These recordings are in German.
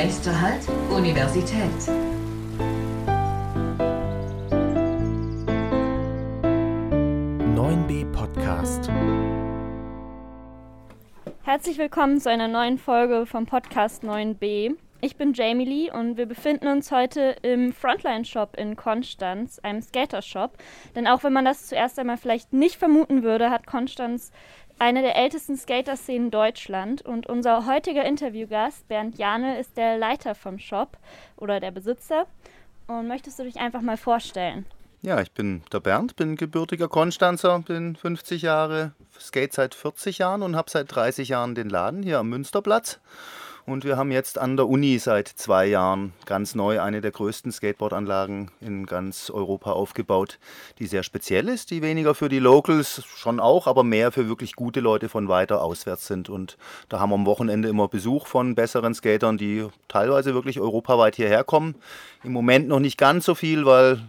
Nächster Halt, Universität. Podcast. Herzlich willkommen zu einer neuen Folge vom Podcast 9b. Ich bin Jamie Lee und wir befinden uns heute im Frontline Shop in Konstanz, einem Skater-Shop. Denn auch wenn man das zuerst einmal vielleicht nicht vermuten würde, hat Konstanz eine der ältesten Skater-Szenen Deutschland. Und unser heutiger Interviewgast, Bernd Jane, ist der Leiter vom Shop oder der Besitzer. Und möchtest du dich einfach mal vorstellen? Ja, ich bin der Bernd, bin gebürtiger Konstanzer, bin 50 Jahre, skate seit 40 Jahren und habe seit 30 Jahren den Laden hier am Münsterplatz. Und wir haben jetzt an der Uni seit zwei Jahren ganz neu eine der größten Skateboardanlagen in ganz Europa aufgebaut, die sehr speziell ist, die weniger für die Locals schon auch, aber mehr für wirklich gute Leute von weiter auswärts sind. Und da haben wir am Wochenende immer Besuch von besseren Skatern, die teilweise wirklich europaweit hierher kommen. Im Moment noch nicht ganz so viel, weil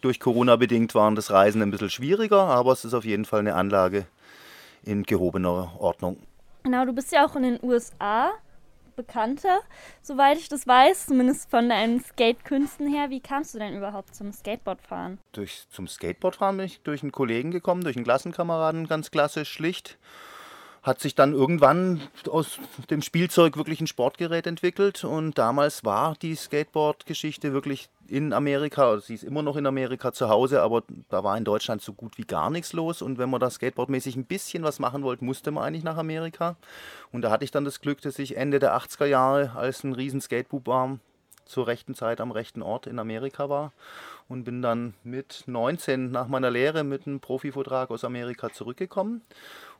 durch Corona bedingt waren das Reisen ein bisschen schwieriger, aber es ist auf jeden Fall eine Anlage in gehobener Ordnung. Genau, du bist ja auch in den USA bekannter, soweit ich das weiß, zumindest von deinen Skate-Künsten her. Wie kamst du denn überhaupt zum Skateboardfahren? Durch, zum Skateboardfahren bin ich durch einen Kollegen gekommen, durch einen Klassenkameraden, ganz klassisch, schlicht hat sich dann irgendwann aus dem Spielzeug wirklich ein Sportgerät entwickelt und damals war die Skateboard-Geschichte wirklich in Amerika, also sie ist immer noch in Amerika zu Hause, aber da war in Deutschland so gut wie gar nichts los und wenn man da skateboardmäßig ein bisschen was machen wollte, musste man eigentlich nach Amerika und da hatte ich dann das Glück, dass ich Ende der 80er Jahre als ein riesen Skatebub war, zur rechten Zeit am rechten Ort in Amerika war und bin dann mit 19 nach meiner Lehre mit einem Profivertrag aus Amerika zurückgekommen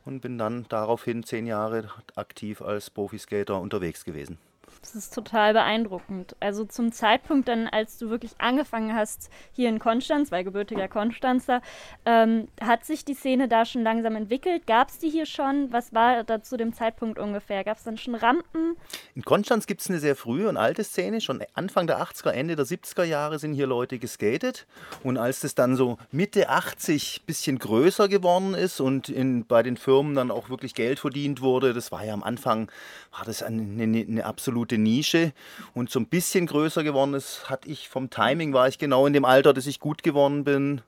und bin dann daraufhin zehn Jahre aktiv als Profiskater unterwegs gewesen. Das ist total beeindruckend. Also zum Zeitpunkt dann, als du wirklich angefangen hast hier in Konstanz, weil gebürtiger Konstanzer, ähm, hat sich die Szene da schon langsam entwickelt? Gab es die hier schon? Was war da zu dem Zeitpunkt ungefähr? Gab es dann schon Rampen? In Konstanz gibt es eine sehr frühe und alte Szene. Schon Anfang der 80er, Ende der 70er Jahre sind hier Leute geskatet. Und als das dann so Mitte 80 ein bisschen größer geworden ist und in, bei den Firmen dann auch wirklich Geld verdient wurde, das war ja am Anfang, war das eine, eine, eine absolute absolute Nische. Und so ein bisschen größer geworden ist, hatte ich vom Timing, war ich genau in dem Alter, dass ich gut geworden bin.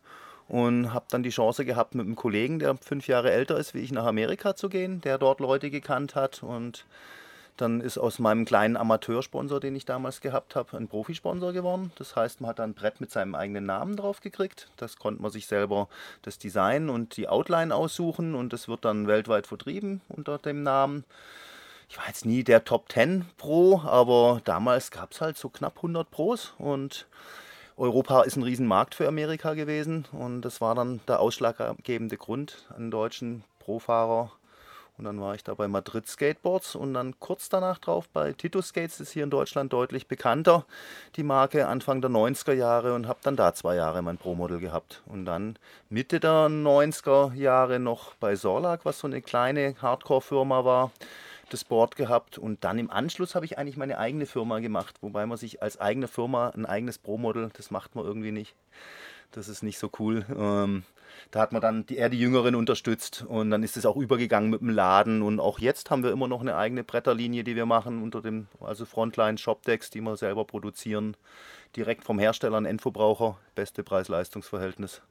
Und habe dann die Chance gehabt, mit einem Kollegen, der fünf Jahre älter ist wie ich, nach Amerika zu gehen, der dort Leute gekannt hat. Und dann ist aus meinem kleinen Amateursponsor, den ich damals gehabt habe, ein Profisponsor geworden. Das heißt, man hat dann ein Brett mit seinem eigenen Namen drauf gekriegt. Das konnte man sich selber das Design und die Outline aussuchen. Und das wird dann weltweit vertrieben unter dem Namen ich war jetzt nie der Top 10 Pro, aber damals gab es halt so knapp 100 Pros und Europa ist ein Riesenmarkt für Amerika gewesen und das war dann der ausschlaggebende Grund, einen deutschen Pro-Fahrer. Und dann war ich da bei Madrid Skateboards und dann kurz danach drauf bei Tito Skates, ist hier in Deutschland deutlich bekannter, die Marke Anfang der 90er Jahre und habe dann da zwei Jahre mein Pro-Model gehabt. Und dann Mitte der 90er Jahre noch bei Sorlag, was so eine kleine Hardcore-Firma war, das Board gehabt und dann im Anschluss habe ich eigentlich meine eigene Firma gemacht, wobei man sich als eigene Firma ein eigenes Pro-Model, das macht man irgendwie nicht. Das ist nicht so cool. Ähm, da hat man dann die, eher die Jüngeren unterstützt und dann ist es auch übergegangen mit dem Laden und auch jetzt haben wir immer noch eine eigene Bretterlinie, die wir machen unter dem, also Frontline Shopdecks, die wir selber produzieren, direkt vom Hersteller an Endverbraucher, beste Preis-Leistungs-Verhältnis.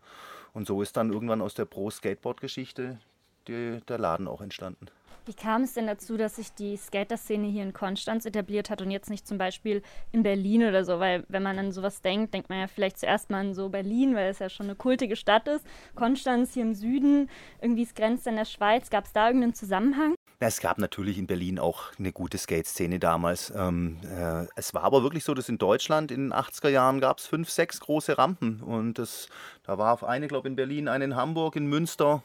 Und so ist dann irgendwann aus der Pro-Skateboard-Geschichte der Laden auch entstanden. Wie kam es denn dazu, dass sich die Skater-Szene hier in Konstanz etabliert hat und jetzt nicht zum Beispiel in Berlin oder so? Weil wenn man an sowas denkt, denkt man ja vielleicht zuerst mal an so Berlin, weil es ja schon eine kultige Stadt ist. Konstanz hier im Süden, irgendwie es grenzt an der Schweiz. Gab es da irgendeinen Zusammenhang? Es gab natürlich in Berlin auch eine gute Skate-Szene damals. Ähm, äh, es war aber wirklich so, dass in Deutschland in den 80er Jahren gab es fünf, sechs große Rampen. Und das, da war auf eine, glaube ich, in Berlin, eine in Hamburg, in Münster,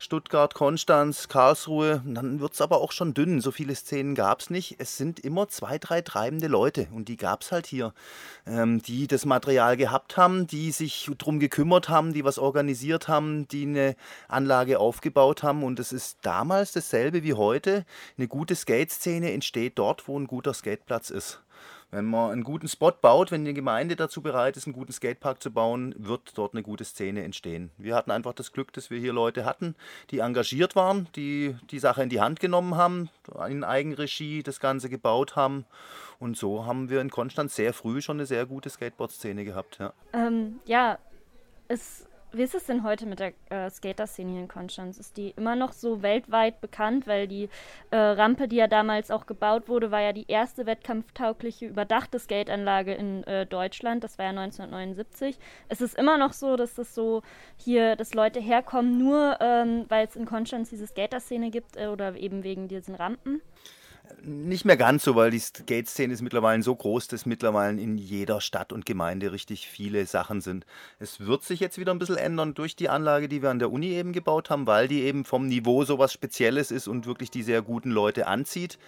Stuttgart, Konstanz, Karlsruhe. dann wird es aber auch schon dünn. So viele Szenen gab es nicht. Es sind immer zwei, drei treibende Leute und die gab es halt hier, ähm, die das Material gehabt haben, die sich darum gekümmert haben, die was organisiert haben, die eine Anlage aufgebaut haben. Und es ist damals dasselbe wie heute. Eine gute Skate-Szene entsteht dort, wo ein guter Skateplatz ist. Wenn man einen guten Spot baut, wenn die Gemeinde dazu bereit ist, einen guten Skatepark zu bauen, wird dort eine gute Szene entstehen. Wir hatten einfach das Glück, dass wir hier Leute hatten, die engagiert waren, die die Sache in die Hand genommen haben, in Eigenregie das Ganze gebaut haben. Und so haben wir in Konstanz sehr früh schon eine sehr gute Skateboard-Szene gehabt. Ja, ähm, ja es wie ist es denn heute mit der äh, Skater-Szene hier in Konstanz? Ist die immer noch so weltweit bekannt? Weil die äh, Rampe, die ja damals auch gebaut wurde, war ja die erste wettkampftaugliche überdachte Skateanlage in äh, Deutschland. Das war ja 1979. Es ist immer noch so, dass das so hier, dass Leute herkommen, nur ähm, weil es in Konstanz diese Skater-Szene gibt äh, oder eben wegen diesen Rampen? Nicht mehr ganz so, weil die Skate-Szene ist mittlerweile so groß, dass mittlerweile in jeder Stadt und Gemeinde richtig viele Sachen sind. Es wird sich jetzt wieder ein bisschen ändern durch die Anlage, die wir an der Uni eben gebaut haben, weil die eben vom Niveau so was Spezielles ist und wirklich die sehr guten Leute anzieht.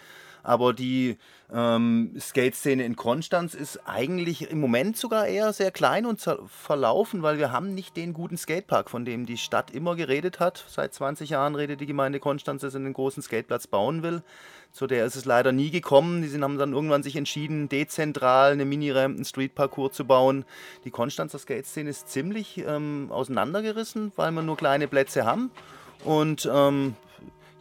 Aber die ähm, Skate-Szene in Konstanz ist eigentlich im Moment sogar eher sehr klein und verlaufen, weil wir haben nicht den guten Skatepark, von dem die Stadt immer geredet hat. Seit 20 Jahren redet die Gemeinde Konstanz, dass sie einen großen Skateplatz bauen will. Zu der ist es leider nie gekommen. Die haben dann irgendwann sich entschieden, dezentral eine Mini-Ramp, einen Street-Parcours zu bauen. Die Konstanzer Skate-Szene ist ziemlich ähm, auseinandergerissen, weil wir nur kleine Plätze haben. Und ähm,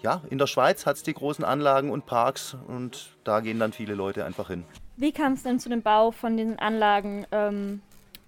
ja, in der Schweiz hat es die großen Anlagen und Parks und da gehen dann viele Leute einfach hin. Wie kam es denn zu dem Bau von diesen Anlagen, ähm,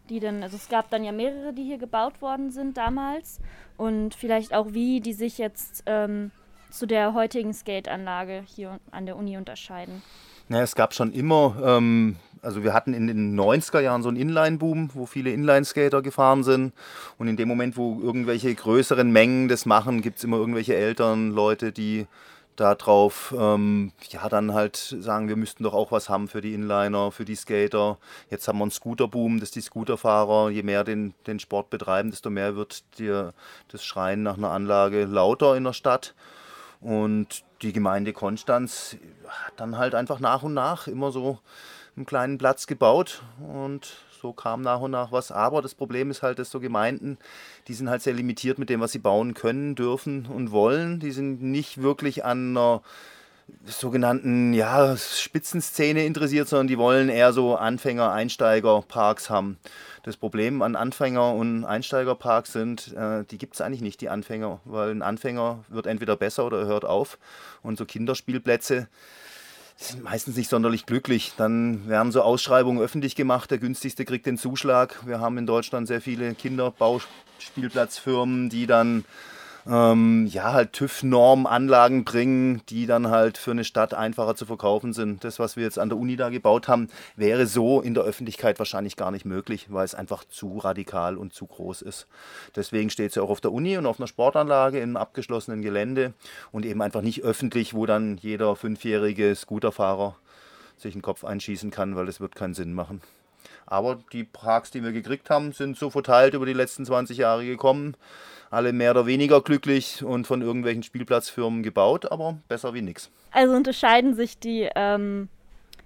die denn, also es gab dann ja mehrere, die hier gebaut worden sind damals und vielleicht auch wie die sich jetzt ähm, zu der heutigen Skateanlage hier an der Uni unterscheiden? Ja, es gab schon immer, ähm, also wir hatten in den 90er Jahren so einen Inline-Boom, wo viele Inline-Skater gefahren sind. Und in dem Moment, wo irgendwelche größeren Mengen das machen, gibt es immer irgendwelche Eltern, Leute, die darauf ähm, ja dann halt sagen, wir müssten doch auch was haben für die Inliner, für die Skater. Jetzt haben wir einen Scooterboom, dass die Scooterfahrer, je mehr den, den Sport betreiben, desto mehr wird dir das Schreien nach einer Anlage lauter in der Stadt. Und die Gemeinde Konstanz hat dann halt einfach nach und nach immer so einen kleinen Platz gebaut und so kam nach und nach was. Aber das Problem ist halt, dass so Gemeinden, die sind halt sehr limitiert mit dem, was sie bauen können, dürfen und wollen. Die sind nicht wirklich an einer sogenannten ja, Spitzenszene interessiert, sondern die wollen eher so Anfänger, Einsteiger-Parks haben. Das Problem an Anfänger- und Einsteigerparks sind, äh, die gibt es eigentlich nicht, die Anfänger, weil ein Anfänger wird entweder besser oder hört auf. Und so Kinderspielplätze sind meistens nicht sonderlich glücklich. Dann werden so Ausschreibungen öffentlich gemacht, der günstigste kriegt den Zuschlag. Wir haben in Deutschland sehr viele Kinderbauspielplatzfirmen, die dann ähm, ja, halt TÜV-Norm-Anlagen bringen, die dann halt für eine Stadt einfacher zu verkaufen sind. Das, was wir jetzt an der Uni da gebaut haben, wäre so in der Öffentlichkeit wahrscheinlich gar nicht möglich, weil es einfach zu radikal und zu groß ist. Deswegen steht sie auch auf der Uni und auf einer Sportanlage im abgeschlossenen Gelände und eben einfach nicht öffentlich, wo dann jeder fünfjährige Scooterfahrer sich einen Kopf einschießen kann, weil es wird keinen Sinn machen. Aber die Parks, die wir gekriegt haben, sind so verteilt über die letzten 20 Jahre gekommen alle mehr oder weniger glücklich und von irgendwelchen Spielplatzfirmen gebaut, aber besser wie nichts. Also unterscheiden sich die, ähm,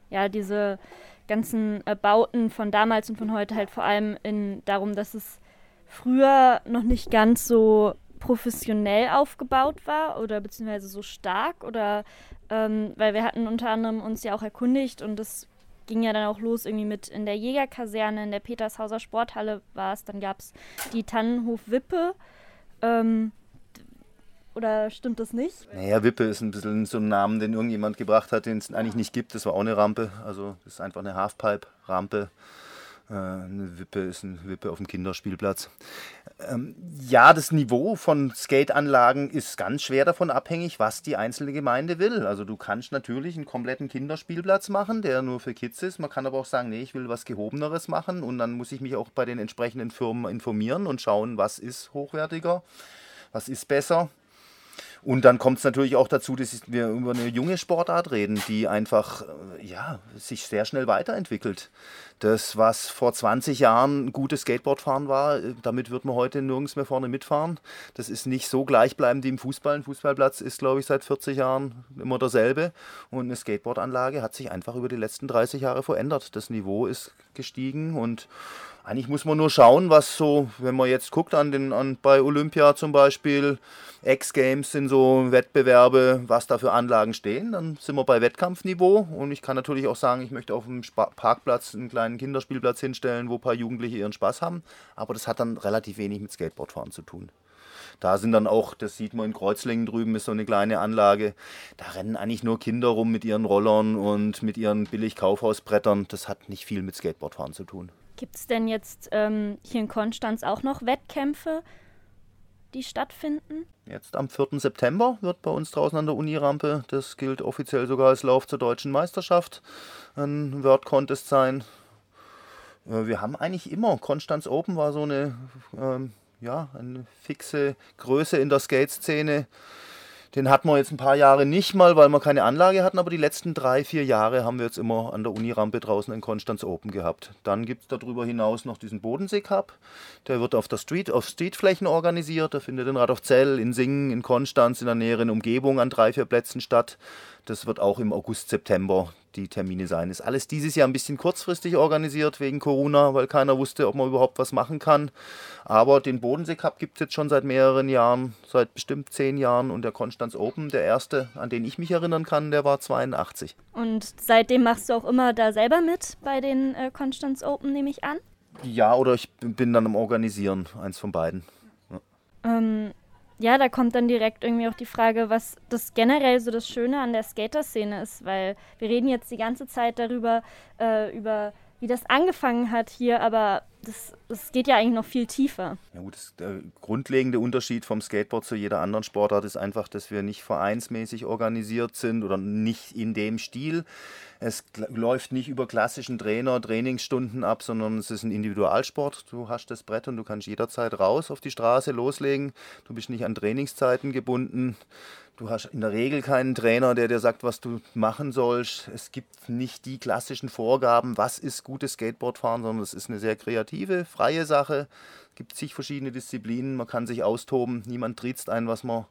ja, diese ganzen äh, Bauten von damals und von heute halt vor allem in darum, dass es früher noch nicht ganz so professionell aufgebaut war oder beziehungsweise so stark oder ähm, weil wir hatten unter anderem uns ja auch erkundigt und das ging ja dann auch los irgendwie mit in der Jägerkaserne, in der Petershauser Sporthalle war es, dann gab es die Tannenhof-Wippe, ähm, oder stimmt das nicht? Naja, Wippe ist ein bisschen so ein Namen, den irgendjemand gebracht hat, den es eigentlich nicht gibt. Das war auch eine Rampe. Also das ist einfach eine Halfpipe-Rampe. Äh, eine Wippe ist eine Wippe auf dem Kinderspielplatz. Ähm, ja, das Niveau von Skateanlagen ist ganz schwer davon abhängig, was die einzelne Gemeinde will. Also du kannst natürlich einen kompletten Kinderspielplatz machen, der nur für Kids ist. Man kann aber auch sagen, nee, ich will was Gehobeneres machen und dann muss ich mich auch bei den entsprechenden Firmen informieren und schauen, was ist hochwertiger, was ist besser. Und dann kommt es natürlich auch dazu, dass wir über eine junge Sportart reden, die einfach äh, ja, sich sehr schnell weiterentwickelt. Das, was vor 20 Jahren gutes Skateboardfahren war, äh, damit wird man heute nirgends mehr vorne mitfahren. Das ist nicht so gleichbleibend wie im Fußball. Ein Fußballplatz ist, glaube ich, seit 40 Jahren immer derselbe. Und eine Skateboardanlage hat sich einfach über die letzten 30 Jahre verändert. Das Niveau ist gestiegen und Eigentlich muss man nur schauen, was so, wenn man jetzt guckt an den, an, bei Olympia zum Beispiel, X-Games sind so Wettbewerbe, was da für Anlagen stehen, dann sind wir bei Wettkampfniveau und ich kann natürlich auch sagen, ich möchte auf dem Spa Parkplatz einen kleinen Kinderspielplatz hinstellen, wo ein paar Jugendliche ihren Spaß haben, aber das hat dann relativ wenig mit Skateboardfahren zu tun. Da sind dann auch, das sieht man in Kreuzlingen drüben, ist so eine kleine Anlage. Da rennen eigentlich nur Kinder rum mit ihren Rollern und mit ihren billig Kaufhausbrettern. Das hat nicht viel mit Skateboardfahren zu tun. Gibt es denn jetzt ähm, hier in Konstanz auch noch Wettkämpfe, die stattfinden? Jetzt am 4. September wird bei uns draußen an der Unirampe, das gilt offiziell sogar als Lauf zur deutschen Meisterschaft, ein World Contest sein. Äh, wir haben eigentlich immer, Konstanz Open war so eine, ähm, ja, eine fixe Größe in der Skate-Szene. Den hatten wir jetzt ein paar Jahre nicht mal, weil wir keine Anlage hatten, aber die letzten drei, vier Jahre haben wir jetzt immer an der Unirampe draußen in Konstanz Open gehabt. Dann gibt es darüber hinaus noch diesen Bodensee Cup. Der wird auf der Street, auf Streetflächen organisiert. Der findet in Radolfzell, in Singen, in Konstanz, in der näheren Umgebung an drei, vier Plätzen statt. Das wird auch im August, September die Termine sein. Ist alles dieses Jahr ein bisschen kurzfristig organisiert wegen Corona, weil keiner wusste, ob man überhaupt was machen kann. Aber den Bodensee Cup gibt es jetzt schon seit mehreren Jahren, seit bestimmt zehn Jahren. Und der Konstanz Open, der erste, an den ich mich erinnern kann, der war 82. Und seitdem machst du auch immer da selber mit bei den äh, Konstanz Open, nehme ich an? Ja, oder ich bin dann am Organisieren, eins von beiden. Ja. Ähm, ja, da kommt dann direkt irgendwie auch die Frage, was das generell so das Schöne an der Skater-Szene ist, weil wir reden jetzt die ganze Zeit darüber, äh, über wie das angefangen hat hier, aber das, das geht ja eigentlich noch viel tiefer. Ja gut, das, der grundlegende Unterschied vom Skateboard zu jeder anderen Sportart ist einfach, dass wir nicht vereinsmäßig organisiert sind oder nicht in dem Stil. Es läuft nicht über klassischen Trainer, Trainingsstunden ab, sondern es ist ein Individualsport. Du hast das Brett und du kannst jederzeit raus auf die Straße loslegen. Du bist nicht an Trainingszeiten gebunden. Du hast in der Regel keinen Trainer, der dir sagt, was du machen sollst. Es gibt nicht die klassischen Vorgaben, was ist gutes Skateboardfahren, sondern es ist eine sehr kreative, freie Sache. Es gibt zig verschiedene Disziplinen, man kann sich austoben. Niemand triezt ein, was man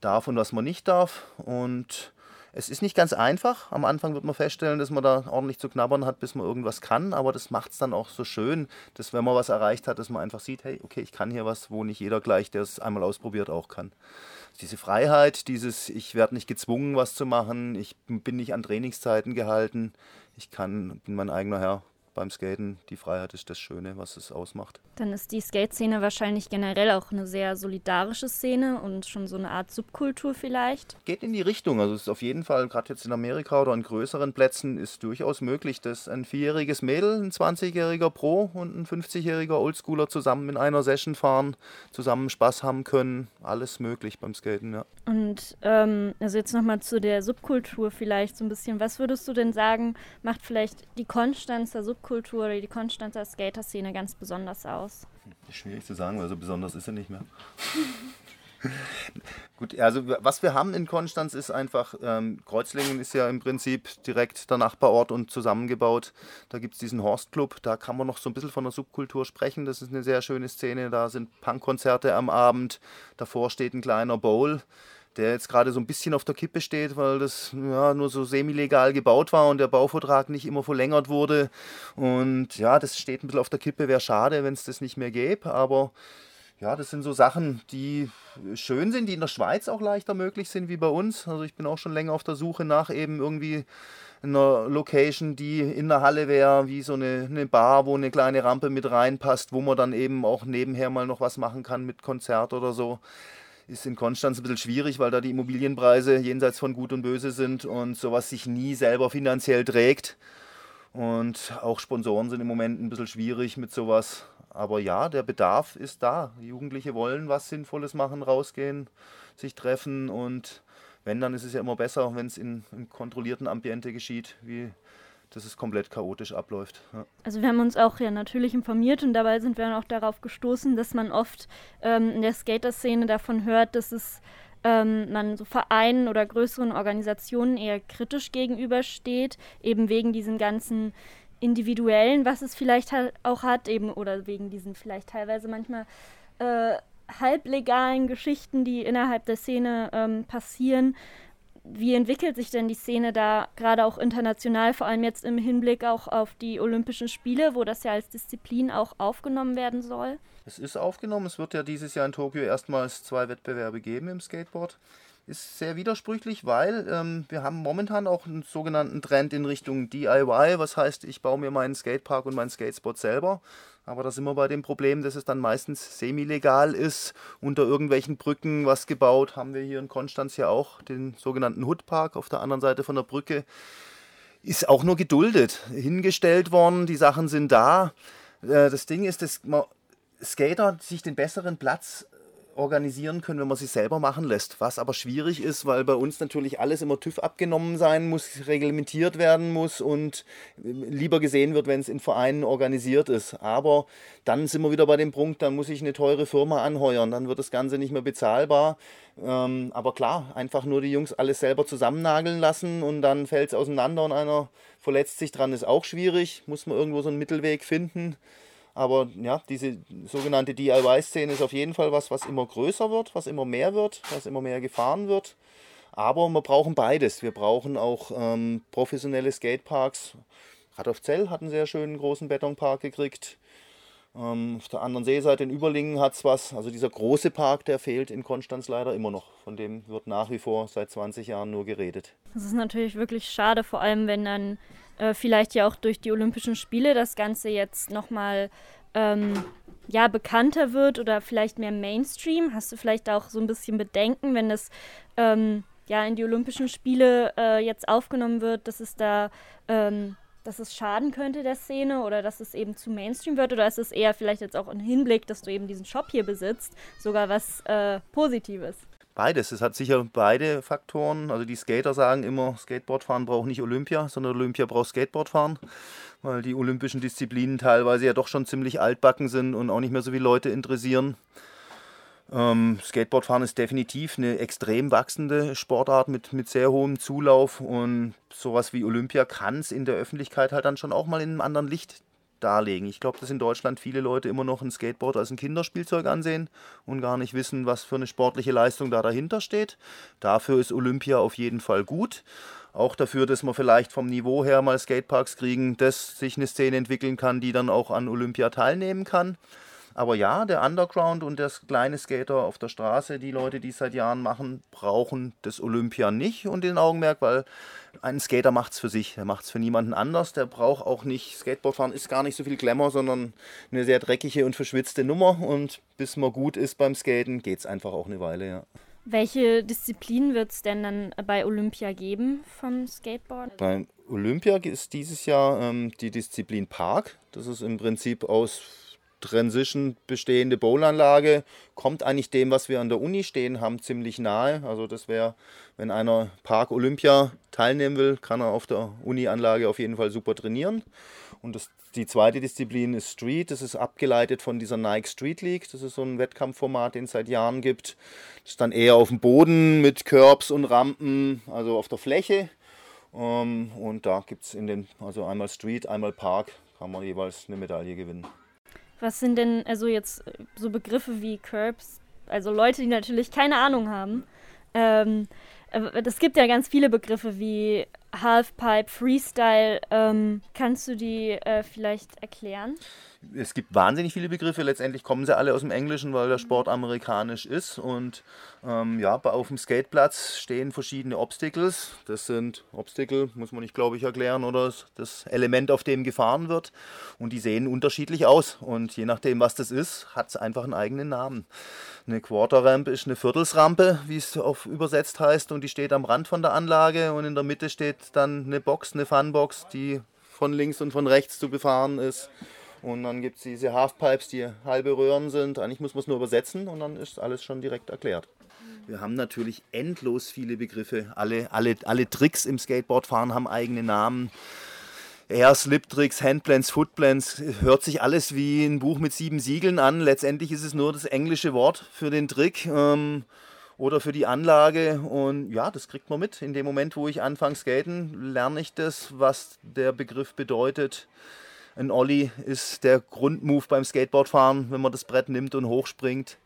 darf und was man nicht darf. Und es ist nicht ganz einfach. Am Anfang wird man feststellen, dass man da ordentlich zu knabbern hat, bis man irgendwas kann. Aber das macht es dann auch so schön, dass wenn man was erreicht hat, dass man einfach sieht, hey, okay, ich kann hier was, wo nicht jeder gleich, der es einmal ausprobiert, auch kann diese Freiheit, dieses, ich werde nicht gezwungen, was zu machen, ich bin nicht an Trainingszeiten gehalten, ich kann, bin mein eigener Herr beim Skaten. Die Freiheit ist das Schöne, was es ausmacht. Dann ist die Skate-Szene wahrscheinlich generell auch eine sehr solidarische Szene und schon so eine Art Subkultur vielleicht. Geht in die Richtung. Also es ist auf jeden Fall, gerade jetzt in Amerika oder an größeren Plätzen, ist durchaus möglich, dass ein vierjähriges Mädel, ein 20-jähriger Pro und ein 50-jähriger Oldschooler zusammen in einer Session fahren, zusammen Spaß haben können. Alles möglich beim Skaten, ja. Und ähm, also jetzt nochmal zu der Subkultur vielleicht so ein bisschen. Was würdest du denn sagen, macht vielleicht die Konstanzer Subkultur oder die Konstanzer Skater-Szene ganz besonders aus? aus? Schwierig zu sagen, weil so besonders ist er nicht mehr. Gut, also was wir haben in Konstanz ist einfach, ähm, Kreuzlingen ist ja im Prinzip direkt der Nachbarort und zusammengebaut. Da gibt es diesen Horstclub, da kann man noch so ein bisschen von der Subkultur sprechen. Das ist eine sehr schöne Szene, da sind Punkkonzerte am Abend, davor steht ein kleiner Bowl der jetzt gerade so ein bisschen auf der Kippe steht, weil das ja, nur so semi-legal gebaut war und der Bauvertrag nicht immer verlängert wurde. Und ja, das steht ein bisschen auf der Kippe, wäre schade, wenn es das nicht mehr gäbe. Aber ja, das sind so Sachen, die schön sind, die in der Schweiz auch leichter möglich sind wie bei uns. Also ich bin auch schon länger auf der Suche nach eben irgendwie einer Location, die in der Halle wäre, wie so eine, eine Bar, wo eine kleine Rampe mit reinpasst, wo man dann eben auch nebenher mal noch was machen kann mit Konzert oder so ist in Konstanz ein bisschen schwierig, weil da die Immobilienpreise jenseits von Gut und Böse sind und sowas sich nie selber finanziell trägt. Und auch Sponsoren sind im Moment ein bisschen schwierig mit sowas. Aber ja, der Bedarf ist da. Jugendliche wollen was Sinnvolles machen, rausgehen, sich treffen und wenn, dann ist es ja immer besser, wenn es in einem kontrollierten Ambiente geschieht, wie dass es komplett chaotisch abläuft. Ja. Also wir haben uns auch ja natürlich informiert und dabei sind wir dann auch darauf gestoßen, dass man oft ähm, in der Skater-Szene davon hört, dass es ähm, man so Vereinen oder größeren Organisationen eher kritisch gegenübersteht, eben wegen diesen ganzen individuellen, was es vielleicht halt auch hat, eben oder wegen diesen vielleicht teilweise manchmal äh, halblegalen Geschichten, die innerhalb der Szene ähm, passieren wie entwickelt sich denn die Szene da gerade auch international, vor allem jetzt im Hinblick auch auf die Olympischen Spiele, wo das ja als Disziplin auch aufgenommen werden soll? Es ist aufgenommen. Es wird ja dieses Jahr in Tokio erstmals zwei Wettbewerbe geben im Skateboard ist sehr widersprüchlich, weil ähm, wir haben momentan auch einen sogenannten Trend in Richtung DIY, was heißt, ich baue mir meinen Skatepark und meinen Skatespot selber. Aber da sind wir bei dem Problem, dass es dann meistens semi-legal ist, unter irgendwelchen Brücken was gebaut. Haben wir hier in Konstanz ja auch den sogenannten Hoodpark auf der anderen Seite von der Brücke. Ist auch nur geduldet, hingestellt worden, die Sachen sind da. Äh, das Ding ist, dass Skater sich den besseren Platz organisieren können, wenn man sie selber machen lässt. Was aber schwierig ist, weil bei uns natürlich alles immer TÜV abgenommen sein muss, reglementiert werden muss und äh, lieber gesehen wird, wenn es in Vereinen organisiert ist. Aber dann sind wir wieder bei dem Punkt, dann muss ich eine teure Firma anheuern, dann wird das Ganze nicht mehr bezahlbar. Ähm, aber klar, einfach nur die Jungs alles selber zusammennageln lassen und dann fällt es auseinander und einer verletzt sich dran, ist auch schwierig. Muss man irgendwo so einen Mittelweg finden. Aber ja, diese sogenannte DIY-Szene ist auf jeden Fall was, was immer größer wird, was immer mehr wird, was immer mehr gefahren wird. Aber wir brauchen beides. Wir brauchen auch ähm, professionelle Skateparks. Radolfzell hat einen sehr schönen großen Betonpark gekriegt. Ähm, auf der anderen Seeseite in Überlingen hat es was. Also dieser große Park, der fehlt in Konstanz leider immer noch. Von dem wird nach wie vor seit 20 Jahren nur geredet. Das ist natürlich wirklich schade, vor allem wenn dann äh, vielleicht ja auch durch die Olympischen Spiele das Ganze jetzt nochmal ähm, ja, bekannter wird oder vielleicht mehr Mainstream? Hast du vielleicht auch so ein bisschen Bedenken, wenn das ähm, ja in die Olympischen Spiele äh, jetzt aufgenommen wird, dass es da ähm, dass es schaden könnte der Szene oder dass es eben zu Mainstream wird oder ist es eher vielleicht jetzt auch im Hinblick, dass du eben diesen Shop hier besitzt, sogar was äh, Positives? Beides. Es hat sicher beide Faktoren. Also die Skater sagen immer, Skateboardfahren braucht nicht Olympia, sondern Olympia braucht Skateboardfahren, weil die olympischen Disziplinen teilweise ja doch schon ziemlich altbacken sind und auch nicht mehr so viele Leute interessieren. Ähm, Skateboardfahren ist definitiv eine extrem wachsende Sportart mit, mit sehr hohem Zulauf und sowas wie Olympia kann es in der Öffentlichkeit halt dann schon auch mal in einem anderen Licht darlegen. Ich glaube, dass in Deutschland viele Leute immer noch ein Skateboard als ein Kinderspielzeug ansehen und gar nicht wissen, was für eine sportliche Leistung da dahinter steht. Dafür ist Olympia auf jeden Fall gut. Auch dafür, dass wir vielleicht vom Niveau her mal Skateparks kriegen, dass sich eine Szene entwickeln kann, die dann auch an Olympia teilnehmen kann. Aber ja, der Underground und der kleine Skater auf der Straße, die Leute, die es seit Jahren machen, brauchen das Olympia nicht und den Augenmerk, weil ein Skater macht es für sich, er macht es für niemanden anders. Der braucht auch nicht, Skateboardfahren ist gar nicht so viel Glamour, sondern eine sehr dreckige und verschwitzte Nummer. Und bis man gut ist beim Skaten, geht es einfach auch eine Weile, ja. Welche Disziplinen wird es denn dann bei Olympia geben vom Skateboard? Beim Olympia ist dieses Jahr ähm, die Disziplin Park. Das ist im Prinzip aus Transition bestehende Bowlanlage kommt eigentlich dem, was wir an der Uni stehen haben, ziemlich nahe. Also das wäre, wenn einer Park Olympia teilnehmen will, kann er auf der Uni-Anlage auf jeden Fall super trainieren. Und das, die zweite Disziplin ist Street. Das ist abgeleitet von dieser Nike Street League. Das ist so ein Wettkampfformat, den es seit Jahren gibt. Das ist dann eher auf dem Boden mit Curbs und Rampen, also auf der Fläche. Ähm, und da gibt es in den, also einmal Street, einmal Park, kann man jeweils eine Medaille gewinnen. Was sind denn also jetzt äh, so Begriffe wie Curbs? Also Leute, die natürlich keine Ahnung haben. Ähm, es gibt ja ganz viele Begriffe wie Halfpipe, Freestyle. Ähm, kannst du die äh, vielleicht erklären? es gibt wahnsinnig viele Begriffe. Letztendlich kommen sie alle aus dem Englischen, weil der Sport amerikanisch ist. Und ähm, ja, auf dem Skateplatz stehen verschiedene Obstacles. Das sind Obstacle, muss man nicht, glaube ich, erklären, oder das Element, auf dem gefahren wird. Und die sehen unterschiedlich aus. Und je nachdem, was das ist, hat es einfach einen eigenen Namen. Eine Quarter Ramp ist eine Viertelsrampe, wie es auf übersetzt heißt, und die steht am Rand von der Anlage. Und in der Mitte steht dann eine Box, eine Funbox, die von links und von rechts zu befahren ist. Und dann gibt es diese Halfpipes, die halbe Röhren sind. Eigentlich muss man es nur übersetzen und dann ist alles schon direkt erklärt. Wir haben natürlich endlos viele Begriffe. Alle, alle, alle Tricks im Skateboardfahren haben eigene Namen. Air, Slip-Tricks, Handplans, Footplans, hört sich alles wie ein Buch mit sieben Siegeln an. Letztendlich ist es nur das englische Wort für den Trick ähm, oder für die Anlage. Und ja, das kriegt man mit. In dem Moment, wo ich anfange skaten, lerne ich das, was der Begriff bedeutet. Ein Ollie ist der Grundmove beim Skateboardfahren, wenn man das Brett nimmt und hochspringt.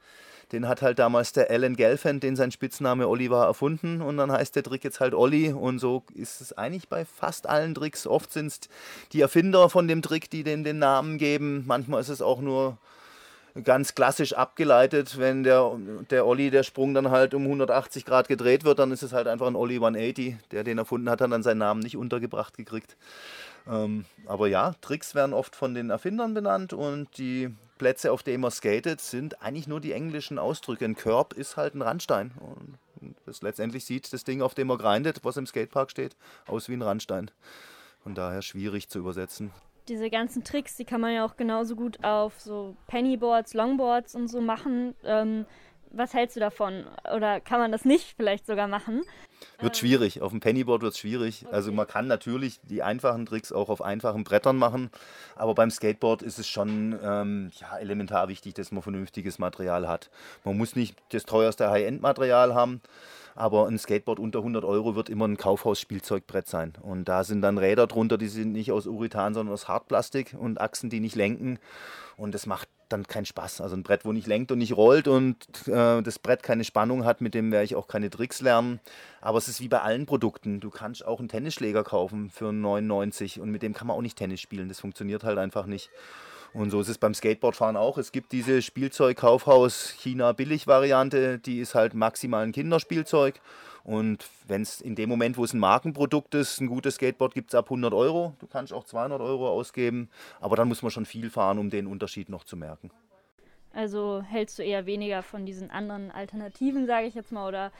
Den hat halt damals der Alan Gelfand, den sein Spitzname Olli war, erfunden. Und dann heißt der Trick jetzt halt Olli. Und so ist es eigentlich bei fast allen Tricks. Oft sind es die Erfinder von dem Trick, die den den Namen geben. Manchmal ist es auch nur ganz klassisch abgeleitet. Wenn der, der Olli, der Sprung dann halt um 180 Grad gedreht wird, dann ist es halt einfach ein Olli 180. Der den erfunden hat, hat dann seinen Namen nicht untergebracht gekriegt. Ähm, aber ja, Tricks werden oft von den Erfindern benannt und die Plätze, auf denen man skatet, sind eigentlich nur die englischen Ausdrücke. Ein Curb ist halt ein Randstein. Und das letztendlich sieht das Ding, auf dem man grindet, was im Skatepark steht, aus wie ein Randstein. Von daher schwierig zu übersetzen diese ganzen Tricks, die kann man ja auch genauso gut auf so Pennyboards, Longboards und so machen. Ähm, was hältst du davon? Oder kann man das nicht vielleicht sogar machen? Wird schwierig. Auf dem Pennyboard wird es schwierig. Okay. Also man kann natürlich die einfachen Tricks auch auf einfachen Brettern machen, aber beim Skateboard ist es schon ähm, ja, elementar wichtig, dass man vernünftiges Material hat. Man muss nicht das teuerste High-End-Material haben, aber ein Skateboard unter 100 Euro wird immer ein Kaufhaus-Spielzeugbrett sein. Und da sind dann Räder drunter, die sind nicht aus Urethan, sondern aus Hartplastik und Achsen, die nicht lenken. Und das macht dann keinen Spaß. Also ein Brett, wo nicht lenkt und nicht rollt und äh, das Brett keine Spannung hat, mit dem werde ich auch keine Tricks lernen. Aber es ist wie bei allen Produkten. Du kannst auch einen Tennisschläger kaufen für 99 und mit dem kann man auch nicht Tennis spielen. Das funktioniert halt einfach nicht. Und so ist es beim Skateboardfahren auch. Es gibt diese Spielzeugkaufhaus China Billig-Variante, die ist halt maximal ein Kinderspielzeug. Und wenn es in dem Moment, wo es ein Markenprodukt ist, ein gutes Skateboard gibt es ab 100 Euro. Du kannst auch 200 Euro ausgeben, aber dann muss man schon viel fahren, um den Unterschied noch zu merken. Also hältst du eher weniger von diesen anderen Alternativen, sage ich jetzt mal, oder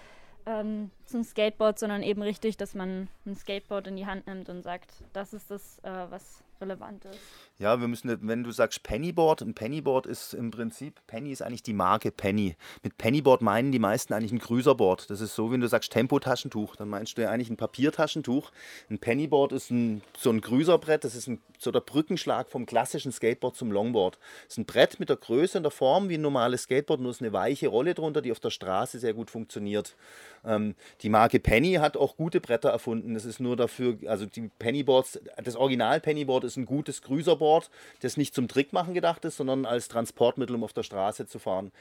ähm, zum Skateboard, sondern eben richtig, dass man ein Skateboard in die Hand nimmt und sagt, das ist das, äh, was relevant ist. Ja, wir müssen, wenn du sagst Pennyboard, ein Pennyboard ist im Prinzip, Penny ist eigentlich die Marke Penny. Mit Pennyboard meinen die meisten eigentlich ein Grüßerboard. Das ist so, wenn du sagst Tempotaschentuch, dann meinst du ja eigentlich ein Papiertaschentuch. Ein Pennyboard ist ein, so ein Grüßerbrett, das ist ein, so der Brückenschlag vom klassischen Skateboard zum Longboard. Das ist ein Brett mit der Größe und der Form wie ein normales Skateboard, nur ist eine weiche Rolle drunter, die auf der Straße sehr gut funktioniert. Ähm, die Marke Penny hat auch gute Bretter erfunden. Das ist nur dafür, also die Pennyboards, das Original Pennyboard ist ein gutes Grüßerboard, das nicht zum Trickmachen gedacht ist, sondern als Transportmittel, um auf der Straße zu fahren.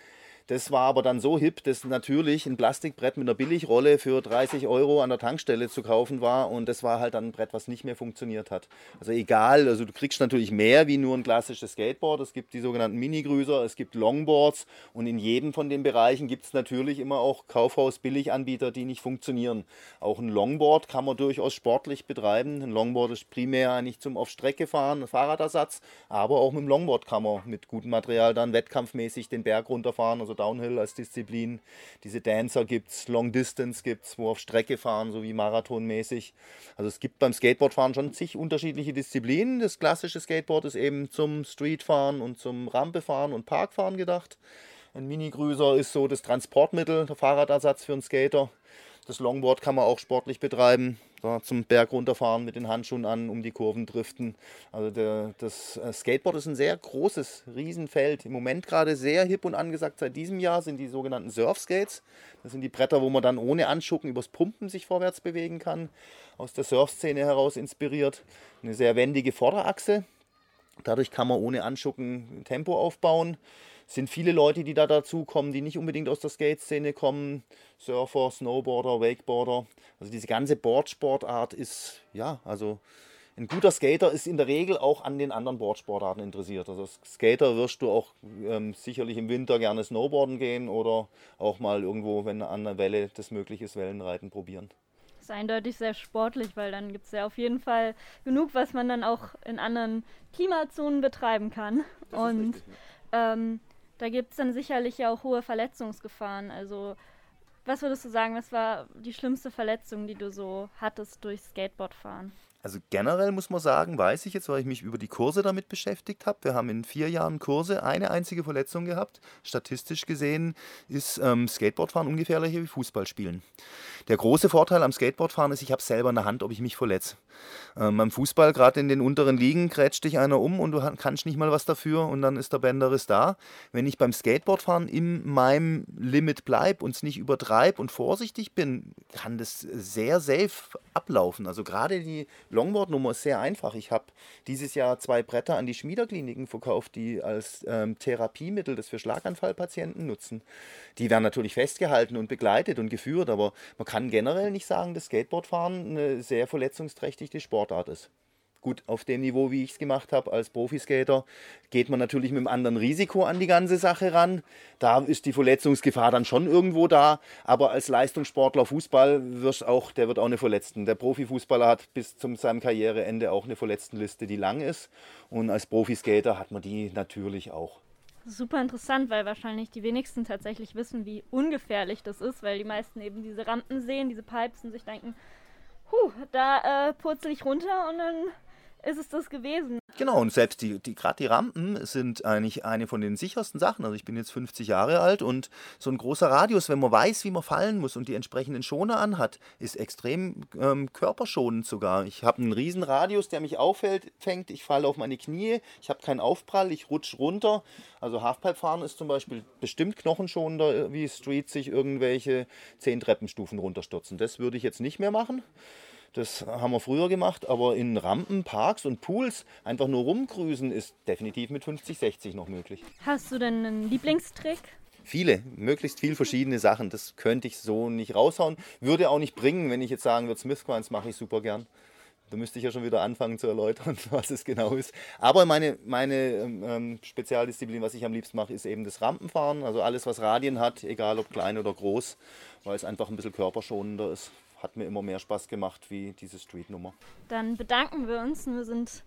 Das war aber dann so hip, dass natürlich ein Plastikbrett mit einer Billigrolle für 30 Euro an der Tankstelle zu kaufen war und das war halt dann ein Brett, was nicht mehr funktioniert hat. Also egal, also du kriegst natürlich mehr wie nur ein klassisches Skateboard. Es gibt die sogenannten Mini-Grüßer, es gibt Longboards und in jedem von den Bereichen gibt es natürlich immer auch Kaufhaus-Billiganbieter, die nicht funktionieren. Auch ein Longboard kann man durchaus sportlich betreiben. Ein Longboard ist primär eigentlich zum auf Strecke fahren, Fahrradersatz, aber auch mit dem Longboard kann man mit gutem Material dann wettkampfmäßig den Berg runterfahren. Also Downhill als Disziplin. Diese Dancer gibt es, Long Distance gibt es, wo auf Strecke fahren, so wie marathonmäßig. Also es gibt beim Skateboardfahren schon zig unterschiedliche Disziplinen. Das klassische Skateboard ist eben zum Streetfahren und zum Rampefahren und Parkfahren gedacht. Ein Mini-Grüßer ist so das Transportmittel, der Fahrradersatz für einen Skater. Das Longboard kann man auch sportlich betreiben da zum Berg runterfahren mit den Handschuhen an, um die Kurven driften. Also der, das äh, Skateboard ist ein sehr großes Riesenfeld. Im Moment gerade sehr hip und angesagt seit diesem Jahr sind die sogenannten Surfskates. Das sind die Bretter, wo man dann ohne Anschucken übers Pumpen sich vorwärts bewegen kann. Aus der Surfszene heraus inspiriert. Eine sehr wendige Vorderachse. Dadurch kann man ohne Anschucken Tempo aufbauen sind viele Leute, die da dazukommen, die nicht unbedingt aus der Skate-Szene kommen. Surfer, Snowboarder, Wakeboarder. Also diese ganze Boardsportart ist, ja, also ein guter Skater ist in der Regel auch an den anderen Boardsportarten interessiert. Also als Skater wirst du auch ähm, sicherlich im Winter gerne Snowboarden gehen oder auch mal irgendwo, wenn an einer Welle das möglich ist, Wellenreiten probieren. Das ist eindeutig sehr sportlich, weil dann gibt es ja auf jeden Fall genug, was man dann auch in anderen Klimazonen betreiben kann. Das Und richtig, ja. ähm, da gibt es dann sicherlich ja auch hohe Verletzungsgefahren. Also, was würdest du sagen, was war die schlimmste Verletzung, die du so hattest durch Skateboardfahren? Also generell muss man sagen, weiß ich jetzt, weil ich mich über die Kurse damit beschäftigt habe. Wir haben in vier Jahren Kurse eine einzige Verletzung gehabt. Statistisch gesehen ist ähm, Skateboardfahren ungefährlicher wie Fußballspielen. Der große Vorteil am Skateboardfahren ist, ich habe selber in der Hand, ob ich mich verletze. Ähm, beim Fußball, gerade in den unteren Ligen, grätscht dich einer um und du kannst nicht mal was dafür und dann ist der Bänderriss da. Wenn ich beim Skateboardfahren in meinem Limit bleibe und es nicht übertreibe und vorsichtig bin, kann das sehr safe ablaufen. Also gerade die Longboard-Nummer ist sehr einfach. Ich habe dieses Jahr zwei Bretter an die Schmiederkliniken verkauft, die als ähm, Therapiemittel das für Schlaganfallpatienten nutzen. Die werden natürlich festgehalten und begleitet und geführt, aber man kann generell nicht sagen, dass Skateboardfahren eine sehr verletzungsträchtige Sportart ist. Gut, auf dem Niveau, wie ich es gemacht habe als Profiskater, geht man natürlich mit einem anderen Risiko an die ganze Sache ran. Da ist die Verletzungsgefahr dann schon irgendwo da. Aber als Leistungssportler Fußball wirst auch, der wird auch eine Verletzten. Der Profifußballer hat bis zum seinem Karriereende auch eine Verletztenliste, die lang ist. Und als Profiskater hat man die natürlich auch. Super interessant, weil wahrscheinlich die wenigsten tatsächlich wissen, wie ungefährlich das ist, weil die meisten eben diese Rampen sehen, diese Pipes und sich denken, Huh, da äh, purzel ich runter und dann ist es das gewesen. Genau, und selbst die, die gerade die Rampen sind eigentlich eine von den sichersten Sachen. Also ich bin jetzt 50 Jahre alt und so ein großer Radius, wenn man weiß, wie man fallen muss und die entsprechenden Schoner anhat, ist extrem ähm, körperschonend sogar. Ich habe einen riesen Radius, der mich auffällt, fängt, ich falle auf meine Knie, ich habe keinen Aufprall, ich rutsche runter. Also Halfpipe fahren ist zum Beispiel bestimmt knochenschonender, wie Street sich irgendwelche 10 Treppenstufen runterstürzen. Das würde ich jetzt nicht mehr machen. Das haben wir früher gemacht, aber in Rampen, Parks und Pools einfach nur rumgrüßen ist definitiv mit 50, 60 noch möglich. Hast du denn einen Lieblingstrick? Viele, möglichst viel verschiedene Sachen. Das könnte ich so nicht raushauen. Würde auch nicht bringen, wenn ich jetzt sagen würde, Smith Coins mache ich super gern. Da müsste ich ja schon wieder anfangen zu erläutern, was es genau ist. Aber meine, meine ähm, ähm, Spezialdisziplin, was ich am liebsten mache, ist eben das Rampenfahren. Also alles, was Radien hat, egal ob klein oder groß, weil es einfach ein bisschen körperschonender ist hat mir immer mehr Spaß gemacht wie diese Street-Nummer. Dann bedanken wir uns. Wir sind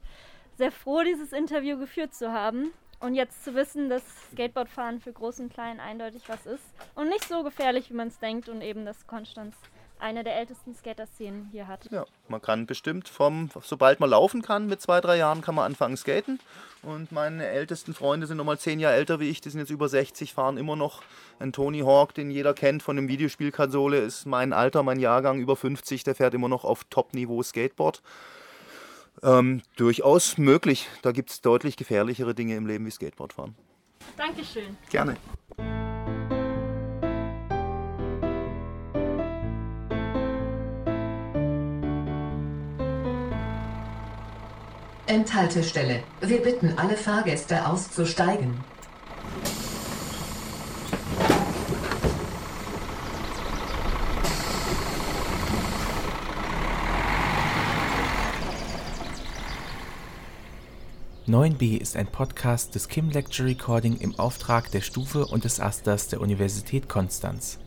sehr froh, dieses Interview geführt zu haben. Und jetzt zu wissen, dass Skateboardfahren für Groß und Klein eindeutig was ist und nicht so gefährlich, wie man es denkt und eben, dass Konstanz eine der ältesten Skater-Szenen hier hat. Ja, man kann bestimmt vom, sobald man laufen kann, mit zwei, drei Jahren kann man anfangen skaten. Und meine ältesten Freunde sind nochmal zehn Jahre älter wie ich, die sind jetzt über 60, fahren immer noch. Ein Tony Hawk, den jeder kennt von dem Videospielkonsole, ist mein Alter, mein Jahrgang, über 50, der fährt immer noch auf Top-Niveau Skateboard. Ähm, durchaus möglich. Da gibt es deutlich gefährlichere Dinge im Leben wie Skateboardfahren. Dankeschön. Gerne. Endhaltestelle. Wir bitten alle Fahrgäste auszusteigen. (9b) ist ein Podcast des Kim Lecture Recording im Auftrag der Stufe und des Asters der Universität Konstanz